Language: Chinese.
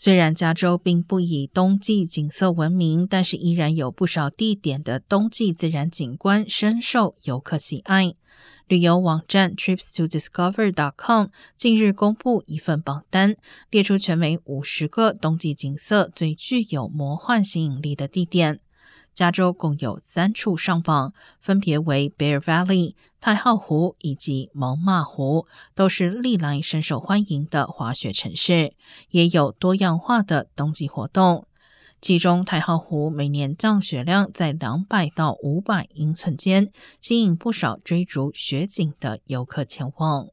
虽然加州并不以冬季景色闻名，但是依然有不少地点的冬季自然景观深受游客喜爱。旅游网站 TripsToDiscover.com 近日公布一份榜单，列出全美五十个冬季景色最具有魔幻吸引力的地点。加州共有三处上榜，分别为 Bear Valley、太浩湖以及蒙马湖，都是历来深受欢迎的滑雪城市，也有多样化的冬季活动。其中，太浩湖每年降雪量在两百到五百英寸间，吸引不少追逐雪景的游客前往。